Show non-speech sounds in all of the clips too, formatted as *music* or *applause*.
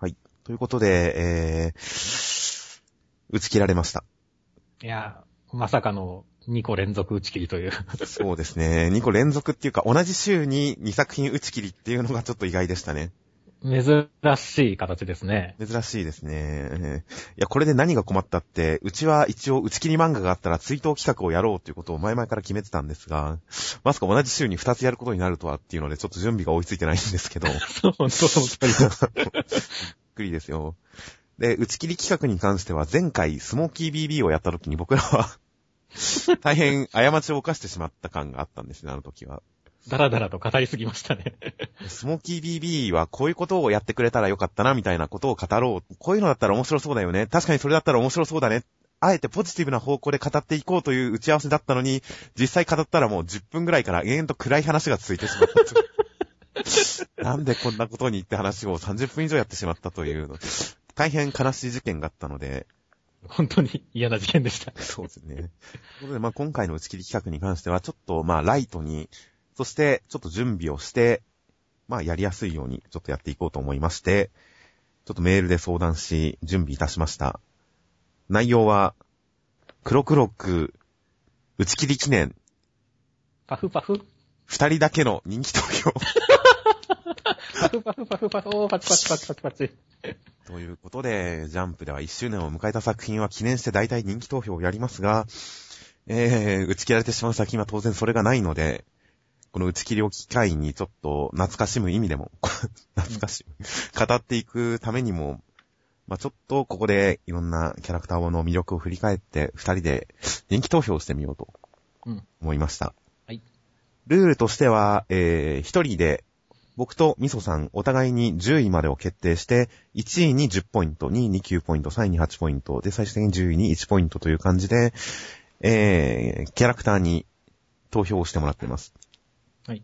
はい。ということで、えー、打ち切られました。いや、まさかの2個連続打ち切りという。そうですね。2個連続っていうか、同じ週に2作品打ち切りっていうのがちょっと意外でしたね。珍しい形ですね。珍しいですね。*laughs* いや、これで何が困ったって、うちは一応打ち切り漫画があったら追悼企画をやろうということを前々から決めてたんですが、まさか同じ週に2つやることになるとはっていうので、ちょっと準備が追いついてないんですけど。*laughs* そう、その通りです。びっくりですよ。で、打ち切り企画に関しては、前回スモーキー BB をやった時に僕らは、大変過ちを犯してしまった感があったんですね、あの時は。だらだらと語りすぎましたね。スモーキー BB はこういうことをやってくれたらよかったな、みたいなことを語ろう。こういうのだったら面白そうだよね。確かにそれだったら面白そうだね。あえてポジティブな方向で語っていこうという打ち合わせだったのに、実際語ったらもう10分ぐらいから延々と暗い話が続いてしまった。*laughs* なんでこんなことにって話を30分以上やってしまったというの。大変悲しい事件があったので、本当に嫌な事件でした。そうですね。ということで、まあ今回の打ち切り企画に関しては、ちょっとまあライトに、そしてちょっと準備をして、まあやりやすいようにちょっとやっていこうと思いまして、ちょっとメールで相談し、準備いたしました。内容は、黒黒く、打ち切り記念、パフパフ。二人だけの人気投票。パフパフパフパフ。おー、パチパチパチパチパチ。ということで、ジャンプでは1周年を迎えた作品は記念して大体人気投票をやりますが、えー、打ち切られてしまう作品は当然それがないので、この打ち切りを機会にちょっと懐かしむ意味でも、*laughs* 懐かしむ、語っていくためにも、まあちょっとここでいろんなキャラクターの魅力を振り返って、二人で人気投票をしてみようとうん。思いました。はい。ルールとしては、えー、一人で、僕とミソさん、お互いに10位までを決定して、1位に10ポイント、2位に9ポイント、3位に8ポイント、で、最終的に10位に1ポイントという感じで、えー、キャラクターに投票をしてもらっています。はい。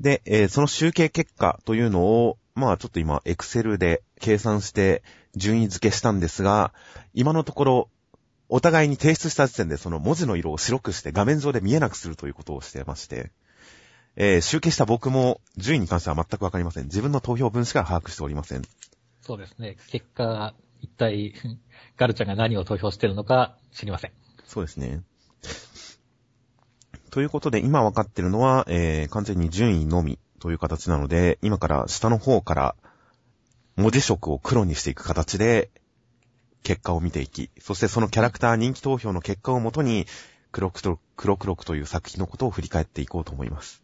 で、えーその集計結果というのを、まあちょっと今、エクセルで計算して順位付けしたんですが、今のところ、お互いに提出した時点でその文字の色を白くして画面上で見えなくするということをしてまして、えー集計した僕も順位に関しては全くわかりません。自分の投票分しか把握しておりません。そうですね。結果、一体、ガルちゃんが何を投票してるのか知りません。そうですね。ということで、今分かってるのは、えー、完全に順位のみという形なので、今から下の方から文字色を黒にしていく形で、結果を見ていき、そしてそのキャラクター人気投票の結果をもとに、黒くと、黒黒くという作品のことを振り返っていこうと思います。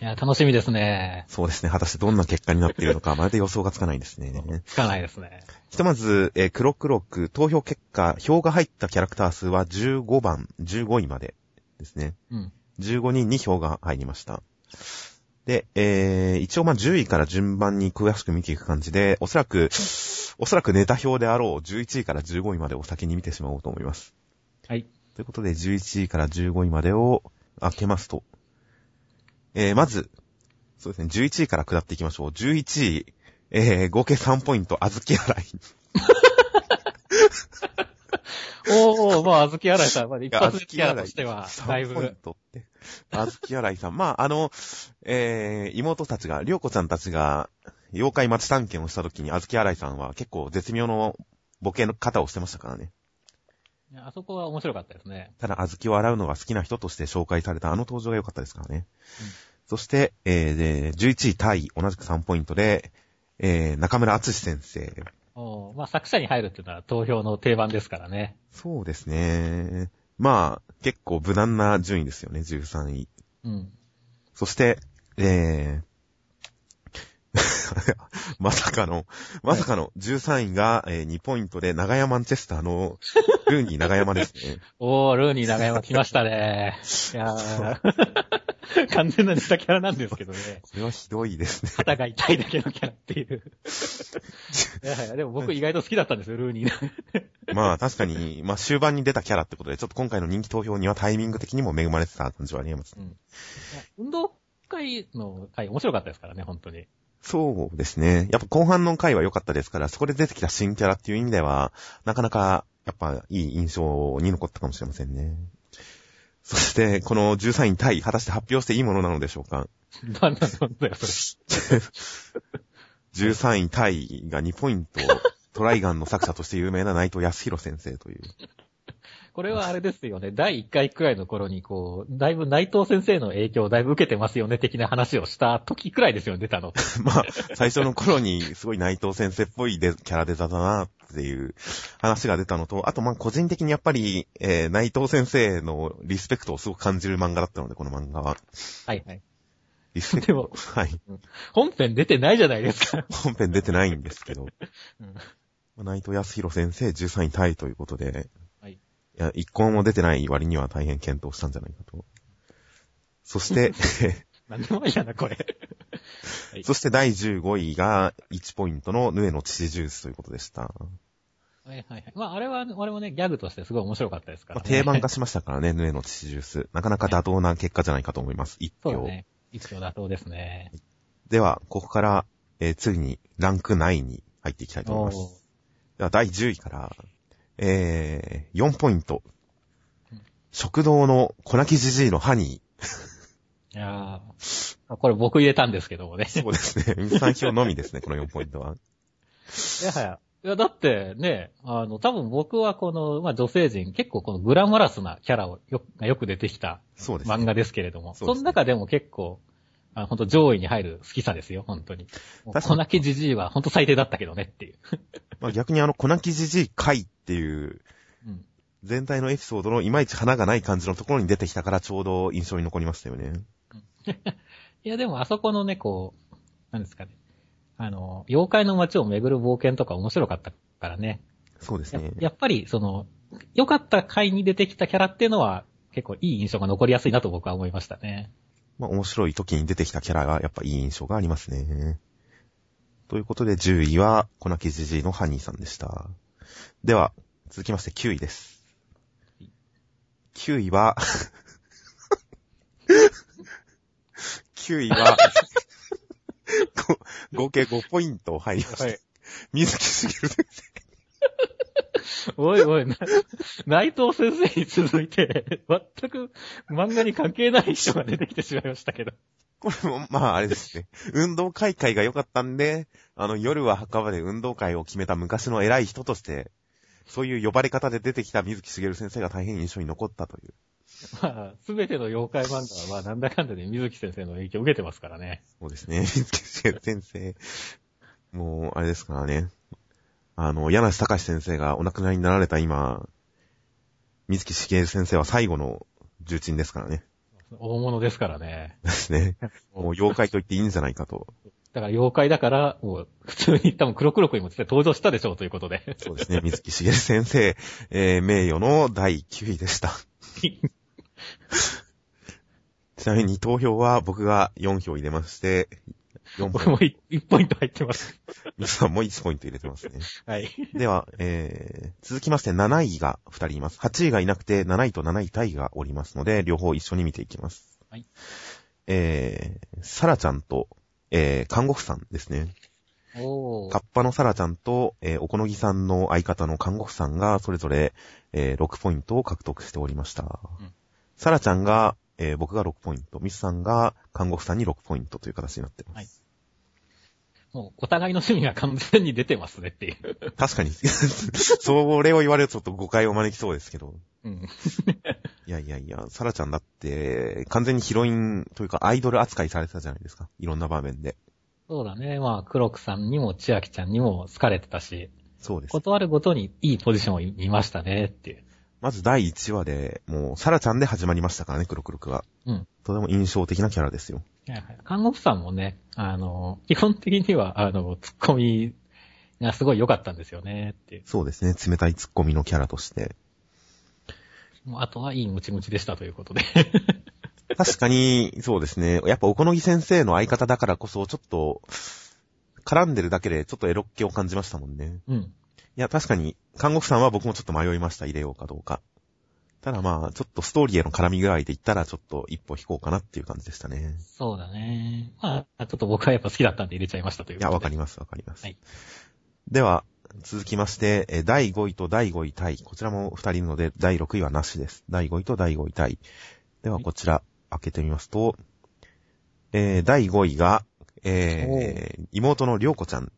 いや、楽しみですね。そうですね。果たしてどんな結果になっているのか、まるで予想がつかないですね。つかないですね。ひとまず、えー黒黒く投票結果、票が入ったキャラクター数は15番、15位までですね。うん。15人に票が入りました。で、えー、一応まあ10位から順番に詳しく見ていく感じで、おそらく、おそらくネタ表であろう11位から15位までを先に見てしまおうと思います。はい。ということで、11位から15位までを開けますと、えー、まず、そうですね、11位から下っていきましょう。11位、えー、合計3ポイント、あずき洗い。*laughs* おー、まあ、あずき洗いさん、まあ、一発目キャラとしては、だい3ポインぶ、トって。あずき洗いさん。まあ、あの、えー、妹たちが、りょうこちゃんたちが、妖怪町探検をした時に、あずき洗いさんは結構絶妙のボケの方をしてましたからね。あそこは面白かったですね。ただ、あずきを洗うのが好きな人として紹介されたあの登場が良かったですからね。そして、えー、で、11位タイ、同じく3ポイントで、えー、中村敦先生。おーまあ、作者に入るっていうのは投票の定番ですからね。そうですね。まあ、結構無難な順位ですよね、13位。うん。そして、えー、*laughs* まさかの、まさかの13位が、えー2ポイントで長山マンチェスターのルーニー長山ですね。*laughs* おー、ルーニー長山来ましたね。いやー完全なネタキャラなんですけどね。これはひどいですね。肩が痛いだけのキャラっていう。いやいや、でも僕意外と好きだったんですよ、ルーニー。*laughs* まあ確かに、まあ終盤に出たキャラってことで、ちょっと今回の人気投票にはタイミング的にも恵まれてた感じはあります。うん、運動会の回面白かったですからね、本当に。そうですね。やっぱ後半の回は良かったですから、そこで出てきた新キャラっていう意味では、なかなか、やっぱいい印象に残ったかもしれませんね。そして、この13位タイ、果たして発表していいものなのでしょうか *laughs* なんなんだよ、それ。*laughs* 13位タイが2ポイント、トライガンの作者として有名な内藤康弘先生という。*laughs* これはあれですよね。第1回くらいの頃に、こう、だいぶ内藤先生の影響をだいぶ受けてますよね、的な話をした時くらいですよね、出たの。*laughs* まあ、最初の頃にすごい内藤先生っぽいでキャラデザだなっていう話が出たのと、あとまあ個人的にやっぱり、えー、内藤先生のリスペクトをすごく感じる漫画だったので、この漫画は。はいはい。でもはい。本編出てないじゃないですか。本編出てないんですけど。うんまあ内藤康弘先生13位タイということで、はい。いや、一個も出てない割には大変検討したんじゃないかと。そして、*laughs* なんでもいいやな、これ。はいそして第15位が1ポイントのヌエの父ジュースということでした。はいはいはい。まあ、あれは、俺もね、ギャグとしてすごい面白かったですから、まあ、ね。定番化しましたからね、ヌエの父ジュース。なかなか妥当な結果じゃないかと思います。一票。そうだね。一票妥当ですね。では、ここから、えー次にランク9に入っていきたいと思います。では、第10位から、えー、4ポイントうん。食堂の粉木じじいのハニいやーこれ僕入れたんですけどもね。ー。そうですね。水さん票のみですね、この4ポイントは。*laughs* いやはや。いや、だってね、あの、多分僕はこの、まあ女性陣、結構このグラマラスなキャラをよがよく出てきた。漫画ですけれども、そそうですねの中でも結構、あ本当上位に入る好きさですよ、本当に。確かに粉木じじいは本当最低だったけどねっていう。*laughs* まあ、逆にあの、粉木じじい会っていう、うん。全体のエピソードのいまいち花がない感じのところに出てきたからちょうど印象に残りましたよね。*laughs* いや、でもあそこのね、こう、なんですかね。あの、妖怪の街を巡る冒険とか面白かったからね。やそうですね。やっぱり、その、良かった回に出てきたキャラっていうのは、結構いい印象が残りやすいなと僕は思いましたね。まあ、面白い時に出てきたキャラがやっぱいい印象がありますね。ということで10位は粉木じじいのハニーさんでした。では、続きまして9位です。9位は、9位は、ご合計5ポイント入りました。はい水木しげる先おいおい、な内藤先生に続いて、全く漫画に関係ない人が出てきてしまいましたけど。これも、まああれですね。運動会会が良かったんで、あの、夜は墓場で運動会を決めた昔の偉い人として、そういう呼ばれ方で出てきた水木しげる先生が大変印象に残ったという。*laughs* まあ、すべての妖怪漫画は、まあ、なんだかんだで水木先生の影響を受けてますからね。そうですね。水木先生。もう、あれですからね。あの、柳瀬隆先生がお亡くなりになられた今、水木しげる先生は最後の重鎮ですからね。大物ですからね。ですね。もう妖怪と言っていいんじゃないかと。だから妖怪だから、もう、普通に多分黒黒くにも登場したでしょうということで。そうですね。水木しげる先生、えー、名誉の第9位でした。*laughs* ちなみに投票は僕が4票入れまして、4僕票、も 1, ポイント入ってます。皆さんも1ポイント入れてますね。はい。では、えー、続きまして7位が2人います。8位がいなくて7位と7位タイがおりますので、両方一緒に見ていきます。はい。えー、サラちゃんと、えー、看護婦さんですね。おカッパのサラちゃんと、えー、おこのぎさんの相方の看護婦さんが、それぞれ、えー、6ポイントを獲得しておりました。うんサラちゃんが、えー、僕が6ポイント、ミスさんが看護婦さんに6ポイントという形になっています。はいもう、お互いの趣味が完全に出てますねっていう。確かに、*laughs* それを言われるとちょっと誤解を招きそうですけど。うん。*laughs* いやいやいや、サラちゃんだって、完全にヒロインというかアイドル扱いされてたじゃないですか。いろんな場面で。そうだね。まあ、黒くさんにも千秋ちゃんにも好かれてたし、そうです。断るごとにいいポジションを見ましたねっていう。まず第1話で、もう、サラちゃんで始まりましたからね、黒黒くが。うん。とても印象的なキャラですよ。はいはい看護婦さんもね、あの、基本的には、あの、ツッコミがすごい良かったんですよねっていう。そうですね、冷たいツッコミのキャラとして。もうあとはいいムチムチでしたということで。*laughs* 確かに、そうですね。やっぱ、おこのぎ先生の相方だからこそ、ちょっと、絡んでるだけで、ちょっとエロっ気を感じましたもんね。うん。いや、確かに、看護婦さんは僕もちょっと迷いました、入れようかどうか。ただまあ、ちょっとストーリーへの絡み具合で言ったら、ちょっと一歩引こうかなっていう感じでしたね。そうだね。まあ、ちょっと僕はやっぱ好きだったんで入れちゃいましたといういや。わかります、わかります。はいでは、続きまして、えー第5位と第5位タイ。こちらも2人いるので、第6位はなしです。第5位と第5位タイ。では、こちら、開けてみますと、えー第5位が、えー、妹のりょうこちゃん。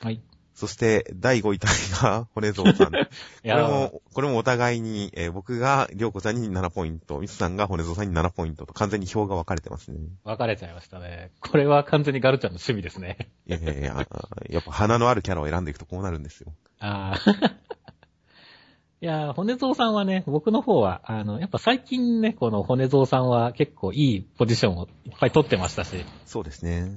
はい。そして、第5位タイが骨蔵さん。*laughs* これも、これもお互いに、えー僕がりょうこちゃんに7ポイント、ミスさんが骨蔵さんに7ポイントと完全に票が分かれてますね。分かれちゃいましたね。これは完全にガルちゃんの趣味ですね。いやいやいや、やっぱ花のあるキャラを選んでいくとこうなるんですよ。ああ。いやー、骨蔵さんはね、僕の方は、あの、やっぱ最近ね、この骨蔵さんは結構いいポジションをいっぱい取ってましたし、そうですね。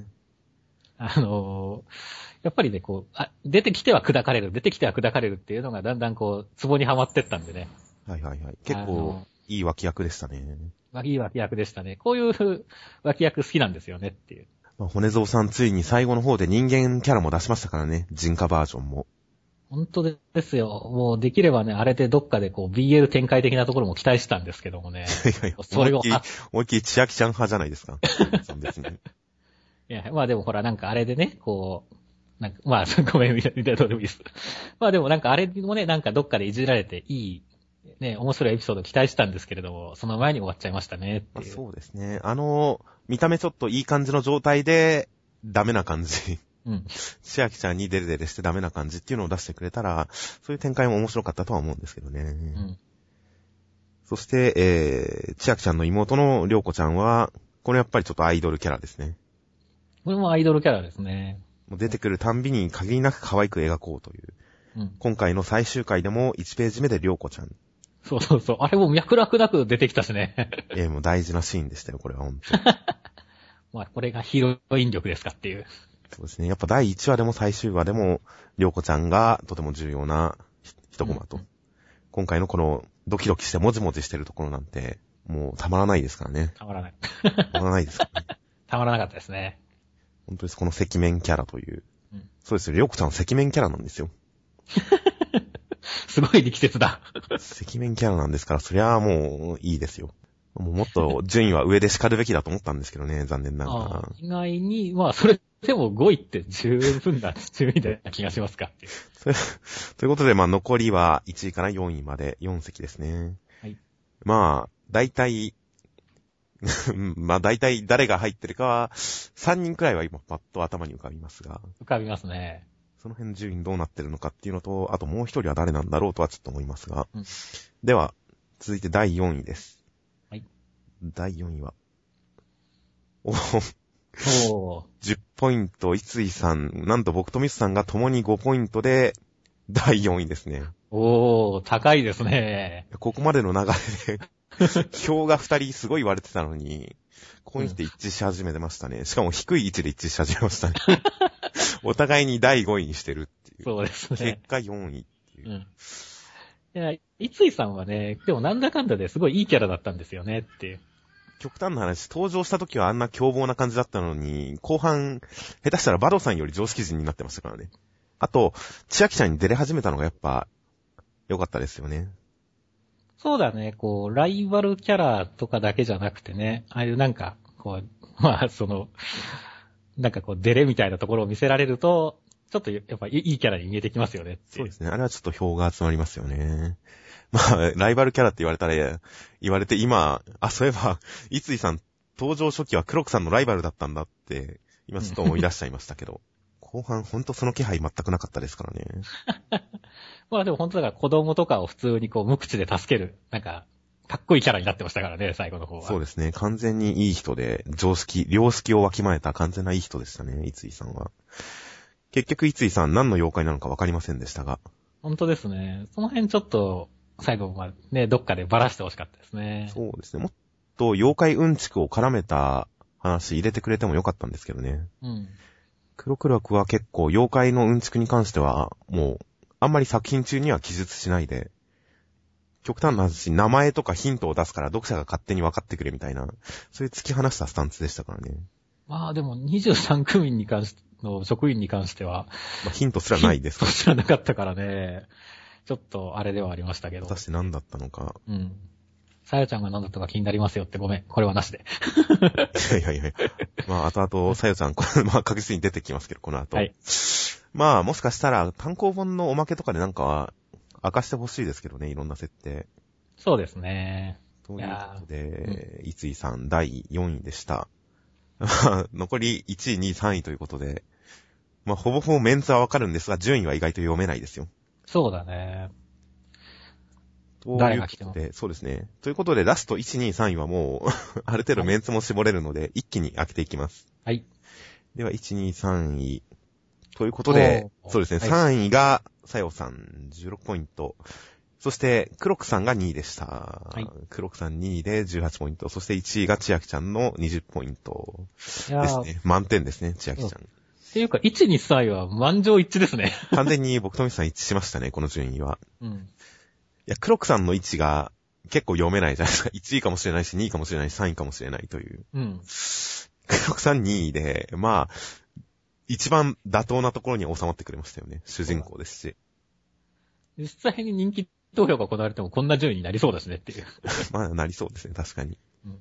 あのーやっぱりね、こう、あ、出てきては砕かれる、出てきては砕かれるっていうのがだんだんこう、ツボにはまってったんでね。はいはいはい。結構いい脇役でしたね。まあ、いい脇役でしたね。こういう脇役好きなんですよねっていう。まあ、骨蔵さんついに最後の方で人間キャラも出しましたからね。人化バージョンも。本当ですよ。もうできればね、あれでどっかでこう BL 展開的なところも期待したんですけどもね。いやいや、*laughs* それを思いっきり千秋ちゃん派じゃないですか。そう別に。いや、まあでもほらなんかあれでね、こう、なんか、まあ、ごめん、みたいな、どうでもいいです。*laughs* まあでもなんかあれもね、なんかどっかでいじられていい、ね、面白いエピソード期待したんですけれども、その前に終わっちゃいましたねってまあ、いう。そうですね。あの、見た目ちょっといい感じの状態で、ダメな感じ。うん。千秋ちゃんにデレデレしてダメな感じっていうのを出してくれたら、そういう展開も面白かったとは思うんですけどね。うん。そして、えー、千秋ちゃんの妹のりょうこちゃんは、これやっぱりちょっとアイドルキャラですね。これもアイドルキャラですね。もう出てくるたんびに限りなく可愛く描こうという。うん。今回の最終回でも1ページ目でりょうこちゃん。そうそうそう。あれも脈絡なく出てきたしね。*laughs* えー、もう大事なシーンでしたよ、これは本当に *laughs* まあ、これがヒロイン力ですかっていう。そうですね。やっぱ第1話でも最終話でも、りょうこちゃんがとても重要なひ一コマと。うん今回のこのドキドキしてもじもじしてるところなんて、もうたまらないですからね。たまらない。たまらないですからね。*laughs* たまらなかったですね。本当です。この赤面キャラという。うんそうですよ。りょうこちゃんは赤面キャラなんですよ。*laughs* すごい力説だ。赤面キャラなんですから、そりゃあもういいですよ。もうもっと順位は上で叱るべきだと思ったんですけどね、*laughs* 残念ながああら。意外に、まあ、それでも5位って十分な順位でな気がしますか *laughs* ということで、まあ残りは1位から4位まで4席ですね。はい。まあ、大体、*laughs* まあ大体誰が入ってるかは、3人くらいは今パッと頭に浮かびますが、浮かびますね。その辺の順位どうなってるのかっていうのと、あともう一人は誰なんだろうとはちょっと思いますが。うんでは、続いて第4位です。はい。第4位は。おおー。10ポイント、三井さん、なんと僕とミスさんが共に5ポイントで、第4位ですね。おー、高いですね。ここまでの流れで、票が2人すごい言われてたのに、ここに来て一致し始めてましたね。しかも低い位置で一致し始めましたね。*laughs* お互いに第5位にしてるっていう。そうですね。結果4位っていうう。ん。いや、三井さんはね、でもなんだかんだですごいいいキャラだったんですよねっていう。極端な話、登場した時はあんな凶暴な感じだったのに、後半、下手したらバドさんより常識人になってましたからね。あと、千秋ちゃんに出れ始めたのがやっぱ、良かったですよね。そうだね、こう、ライバルキャラとかだけじゃなくてね、ああいうなんか、こう、まあ、その、なんかこう、デレみたいなところを見せられると、ちょっとやっぱいいキャラに見えてきますよねそうですね。あれはちょっと票が集まりますよね。まあ、*laughs* ライバルキャラって言われたら、言われて今、あ、そういえば、三井さん、登場初期は黒木さんのライバルだったんだって、今ちょっと思い出しちゃいましたけど。*laughs* 後半、ほんとその気配全くなかったですからね。*laughs* まあでも本当だから子供とかを普通にこう無口で助ける、なんか、かっこいいキャラになってましたからね、最後の方は。そうですね。完全にいい人で、常識、良識をわきまえた完全ないい人でしたね、三井さんは。結局、三井さん何の妖怪なのかわかりませんでしたが。本当ですね。その辺ちょっと、最後までね、どっかでバラしてほしかったですね。そうですね。もっと妖怪うんちくを絡めた話入れてくれてもよかったんですけどね。うん。黒黒くは結構妖怪のうんちくに関しては、もう、あんまり作品中には記述しないで、極端な話、名前とかヒントを出すから読者が勝手に分かってくれみたいな、そういう突き放したスタンスでしたからね。まあでも23組に関し、の職員に関しては、まあ、ヒントすらないですから、知らなかったからね、ちょっとあれではありましたけど果た。して何だったのか。うん。さやちゃんが何だったか気になりますよってごめん。これはなしで。*laughs* いやいやいや。まあ、後々、さよちゃん、これ、まあ、確実に出てきますけど、この後。はい。まあ、もしかしたら、単行本のおまけとかでなんかは、明かしてほしいですけどね、いろんな設定。そうですね。ということで、いついさん第4位でした。*laughs* 残り1位、2位、3位ということで、まあ、ほぼほぼメンツはわかるんですが、順位は意外と読めないですよ。そうだね。という誰が来てもそうですね。ということで、ラスト1、2、3位はもう、*laughs* ある程度メンツも絞れるので、一気に開けていきます。はい。では、1、2、3位。ということで、そうですね、は3位が、さよさん、16ポイント。そして、クロックさんが2位でした。いクロックさん2位で18ポイント。そして1位が千秋ちゃんの20ポイントですね。満点ですね、千秋ちゃん。っていうか、1、2、3位は満場一致ですね。*laughs* 完全に僕とミスさん一致しましたね、この順位は。うん。いや、クロックさんの位置が結構読めないじゃないですか。*laughs* 1位かもしれないし、2位かもしれないし、3位かもしれないという。うん。クロックさん2位で、まあ、一番妥当なところに収まってくれましたよね。主人公ですし。実際に人気投票が行われてもこんな順位になりそうですねっていう。まあ、なりそうですね、確かに。うん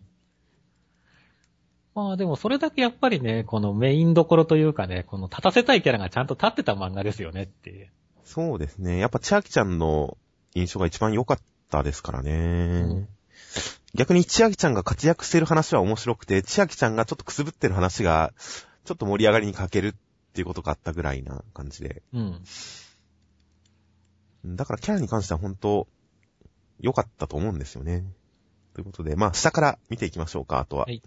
まあでもそれだけやっぱりね、このメインどころというかね、この立たせたいキャラがちゃんと立ってた漫画ですよねっていう。そうですね。やっぱ千秋ちゃんの印象が一番良かったですからね。ん逆に千秋ちゃんが活躍してる話は面白くて、千秋ちゃんがちょっとくすぶってる話が、ちょっと盛り上がりに欠けるっていうことがあったぐらいな感じで。うん。だからキャラに関しては本当、良かったと思うんですよね。ということで、まあ、下から見ていきましょうか、あとは。はい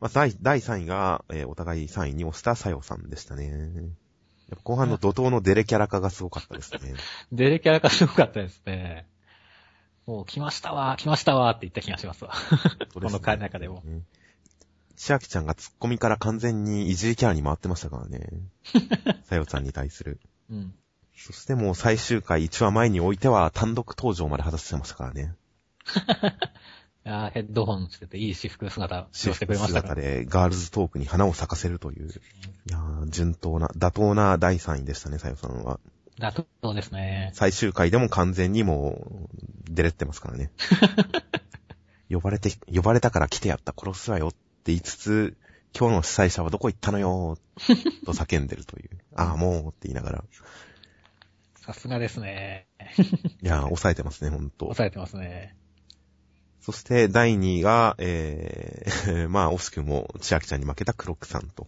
まあ、第第3位が、えーお互い3位に押したさよさんでしたね。やっぱ後半の怒涛のデレキャラ化がすごかったですね。*laughs* デレキャラがすごかったですね。もう来ましたわ、来ましたわって言った気がしますわ。この回の中でも。ね。千秋ちゃんがツッコミから完全にいじりキャラに回ってましたからね。さよちゃんに対する。うん。そしてもう最終回1話前においては単独登場まで果たしてましたからね。*laughs* いやーヘッドホンしてていい私服姿私してくれ服ました。姿でガールズトークに花を咲かせるという。いやー、順当な、妥当な第3位でしたね、さよさんは。だと、そうですね。最終回でも完全にもう、出れってますからね。*laughs* 呼ばれて、呼ばれたから来てやった、殺すわよって言いつつ、今日の主催者はどこ行ったのよと叫んでるという。*laughs* ああ、もうって言いながら。さすがですね。いやー、抑えてますね、ほんと。抑えてますね。そして、第2位が、えー、*laughs* まあ、惜しくも、千秋ちゃんに負けたクロックさんと。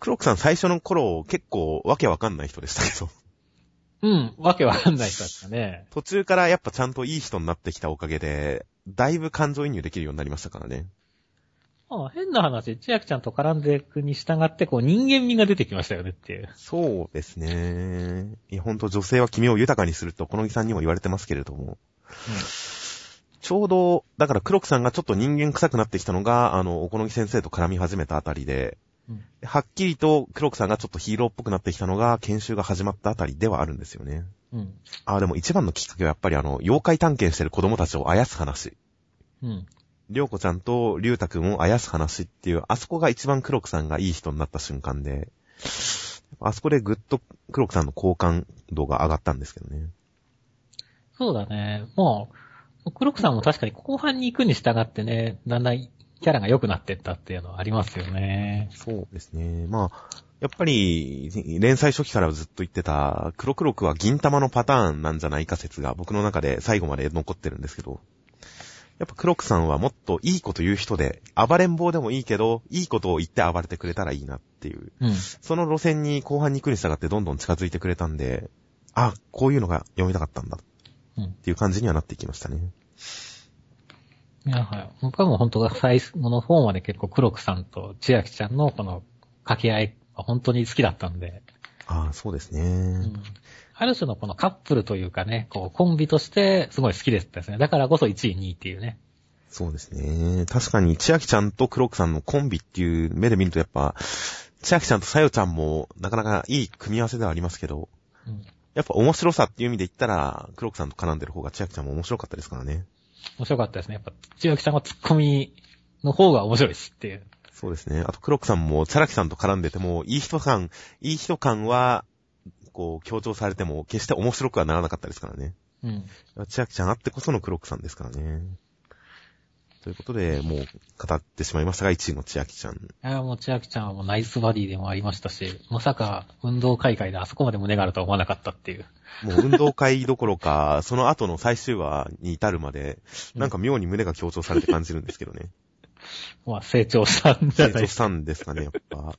クロックさん最初の頃、結構わけわかんない人でしたけど、うん、わけわかんない人だったね。途中からやっぱちゃんといい人になってきたおかげで、だいぶ感情移入できるようになりましたからね。まあ、変な話、千秋ちゃんと絡んでいくに従って、こう、人間味が出てきましたよねっていう。そうですね。いや、ほんと女性は君を豊かにすると、この木さんにも言われてますけれども。ちょうど、だから黒木さんがちょっと人間臭くなってきたのが、あの、おこのぎ先生と絡み始めたあたりで、うんはっきりと黒木さんがちょっとヒーローっぽくなってきたのが、研修が始まったあたりではあるんですよね。うん。あ、でも一番のきっかけはやっぱりあの、妖怪探検してる子供たちをあやす話。うん。りょうこちゃんとりゅうたくんをあやす話っていう、あそこが一番黒木さんがいい人になった瞬間で、あそこでぐっと黒木さんの好感度が上がったんですけどね。そうだね。もう、黒木さんも確かに後半に行くに従ってね、だんだんキャラが良くなってったっていうのはありますよね。そうですね。まあ、やっぱり、連載初期からずっと言ってた、黒黒くは銀玉のパターンなんじゃないか説が僕の中で最後まで残ってるんですけど、やっぱ黒くさんはもっといいこと言う人で、暴れん坊でもいいけど、いいことを言って暴れてくれたらいいなっていう、うん。その路線に後半に行くに従ってどんどん近づいてくれたんで、あ、こういうのが読みたかったんだうん。っていう感じにはなってきましたね。いや、はい。僕はもう本当が最後の方まで結構黒木さんと千秋ちゃんのこの掛け合いが本当に好きだったんで、ああ、そうですね。うん。ある種のこのカップルというかね、こうコンビとしてすごい好きでしたですね。だからこそ1位、2位っていうね。そうですね。確かに、千秋ちゃんと黒木さんのコンビっていう目で見るとやっぱ、千秋ちゃんとさよちゃんもなかなかいい組み合わせではありますけど、うん。やっぱ面白さっていう意味で言ったら、黒木さんと絡んでる方が千秋ちゃんも面白かったですからね。面白かったですね。やっぱ千秋さんはツッコミの方が面白いしっていう。そうですね。あと黒木さんも、チャラキさんと絡んでても、いい人感、いい人感は、こう、強調されても、決して面白くはならなかったですからね。うん。千秋ちゃんあってこその黒木さんですからね。ということで、もう、語ってしまいましたが、1位の千秋ちゃん。いや、もう千秋ちゃんはもうナイスバディでもありましたし、まさか運動会会であそこまで胸があるとは思わなかったっていう。もう運動会どころか、その後の最終話に至るまで、なんか妙に胸が強調されて感じるんですけどね。まあ成長したんじゃ成長しない？ですか。たんですかね、やっぱ。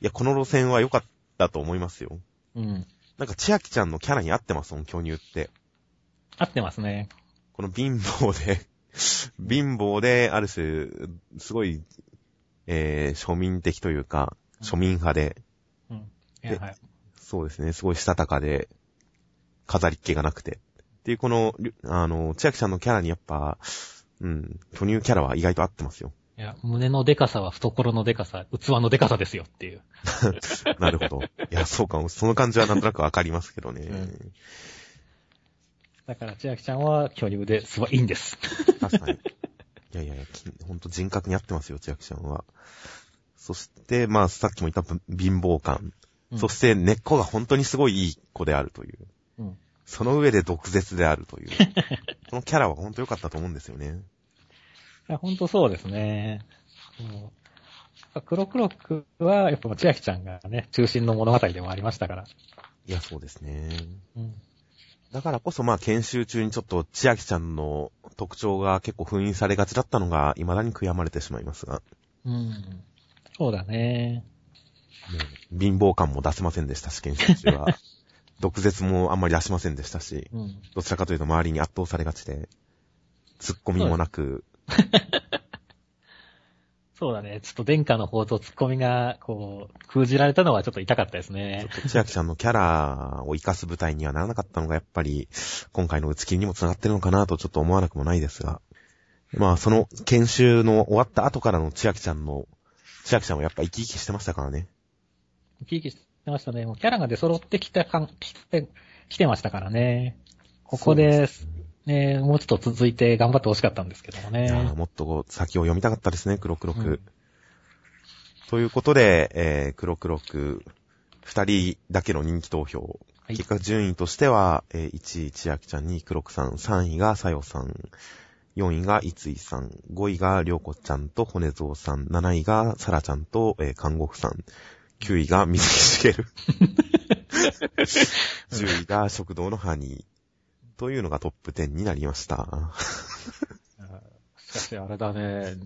いや、この路線は良かったと思いますよ。うん。なんか千秋ちゃんのキャラに合ってますもん、巨乳って。合ってますね。この貧乏で、*laughs* 貧乏で、ある種、すごい、えー、庶民的というか、庶民派で、うん。いや、ではい。そうですね、すごいしたたかで、飾りっ気がなくて。っていうこの、りゅあの、千秋ちゃんのキャラにやっぱ、うん、巨乳キャラは意外と合ってますよ。いや、胸のデカさは懐のデカさ、器のデカさですよっていう。*laughs* なるほど。いや、そうかも。その感じはなんとなくわかりますけどね。うんだから千秋ちゃんは巨乳ですごいいいんです。確かに。いやいやいや、きほんと人格に合ってますよ、千秋ちゃんは。そして、まあ、さっきも言った貧乏感。うんそして、根っこが本当にすごいいい子であるという。うん。その上で毒舌であるという。*laughs* このキャラは本当良かったと思うんですよね。いや、ほんとそうですね。もう黒黒くは、やっぱ千秋ちゃんがね、中心の物語でもありましたから。いや、そうですね。うん。だからこそまあ研修中にちょっと千秋ちゃんの特徴が結構封印されがちだったのが未だに悔やまれてしまいますが、うん。そうだね。貧乏感も出せませんでしたし、研修中は。*laughs* 毒舌もあんまり出しませんでしたし、うん。どちらかというと周りに圧倒されがちで、突っ込みもなく、*laughs* そうだね。ちょっと殿下の方とツッコミが、こう、封じられたのはちょっと痛かったですちょねっ。と千秋ちゃんのキャラを活かす舞台にはならなかったのがやっぱり、今回の打ち切りにも繋がってるのかなとちょっと思わなくもないですが、まあその研修の終わった後からの千秋ちゃんの、千秋ちゃんはやっぱ生き生きしてましたからね。生き生きしてましたね。もうキャラが出揃ってきたかん、来て、来てましたからね。ここで、ね、もうちょっと続いて頑張ってほしかったんですけどもいや。もっと先を読みたかったですね、黒黒く。うんということで、えー、黒黒く、二人だけの人気投票。はい結果順位としては、えー1位千秋ちゃん、2位黒くさん、3位がさよさん、4位がいついさん、5位がりょうこちゃんと骨蔵さん、7位がさらちゃんと、えー看護婦さん、9位が水木しげる。*laughs* 10位が食堂のハニー。というのがトップ10になりました。*laughs* しかしあれだね。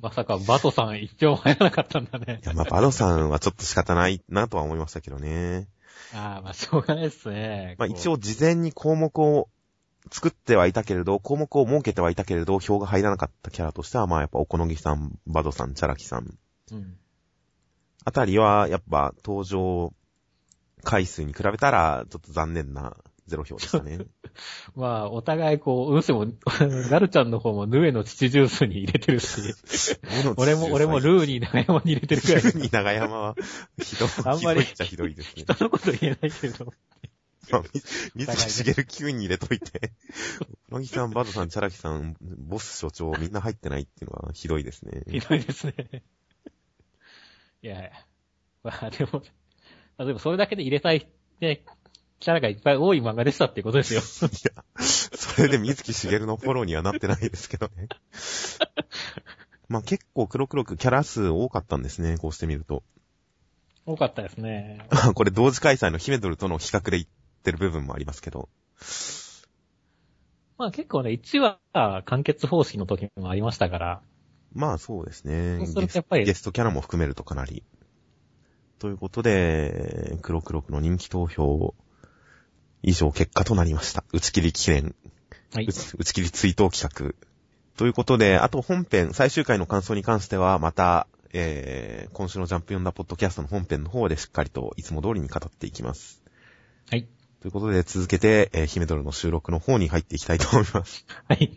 まさかバトさん一票入らなかったんだねい。や、まあ、バドさんはちょっと仕方ないなとは思いましたけどね。ああ、まあしょうがないですね。まあ、一応事前に項目を作ってはいたけれど、項目を設けてはいたけれど、票が入らなかったキャラとしては、まあ、やっぱ、おこのぎさん、バドさん、チャラキさん。うん。あたりは、やっぱ、登場回数に比べたら、ちょっと残念なゼロ票でしたね。*laughs* まあ、お互いこう、うせも、*laughs* ガルちゃんの方もヌエの父ジュースに入れてるし、俺も、俺もルーに長山に入れてるくらい。ルーに長山は、ひどい、あんまりひどいっちゃひどいですね。人のこと言えないけど。*laughs* まあみ水木しげる9位に入れといて、野木さん、バドさん、チャラキさん、ボス所長、みんな入ってないっていうのはひどいですね。ひどいですね。いやいや。まあでも、例えばそれだけで入れたい、ね、キャラがいっぱい多い漫画でしたってことですよ。いや、それで水木しげるのフォローにはなってないですけどね。*laughs* まあ結構黒黒くキャラ数多かったんですね、こうしてみると。多かったですね。*laughs* これ同時開催のヒメドルとの比較で言ってる部分もありますけど。まあ結構ね、1話完結方式の時もありましたから、まあそうですね。やっぱりゲスゲストキャラも含めるとかなり。ということで、黒黒くの人気投票、以上結果となりました。打ち切り記念、はい打。ち切り追悼企画。ということで、あと本編、最終回の感想に関しては、また、えー、今週のジャンプ読んだポッドキャストの本編の方でしっかりといつも通りに語っていきます。はい。ということで、続けて、えー、ヒメドルの収録の方に入っていきたいと思います。はい。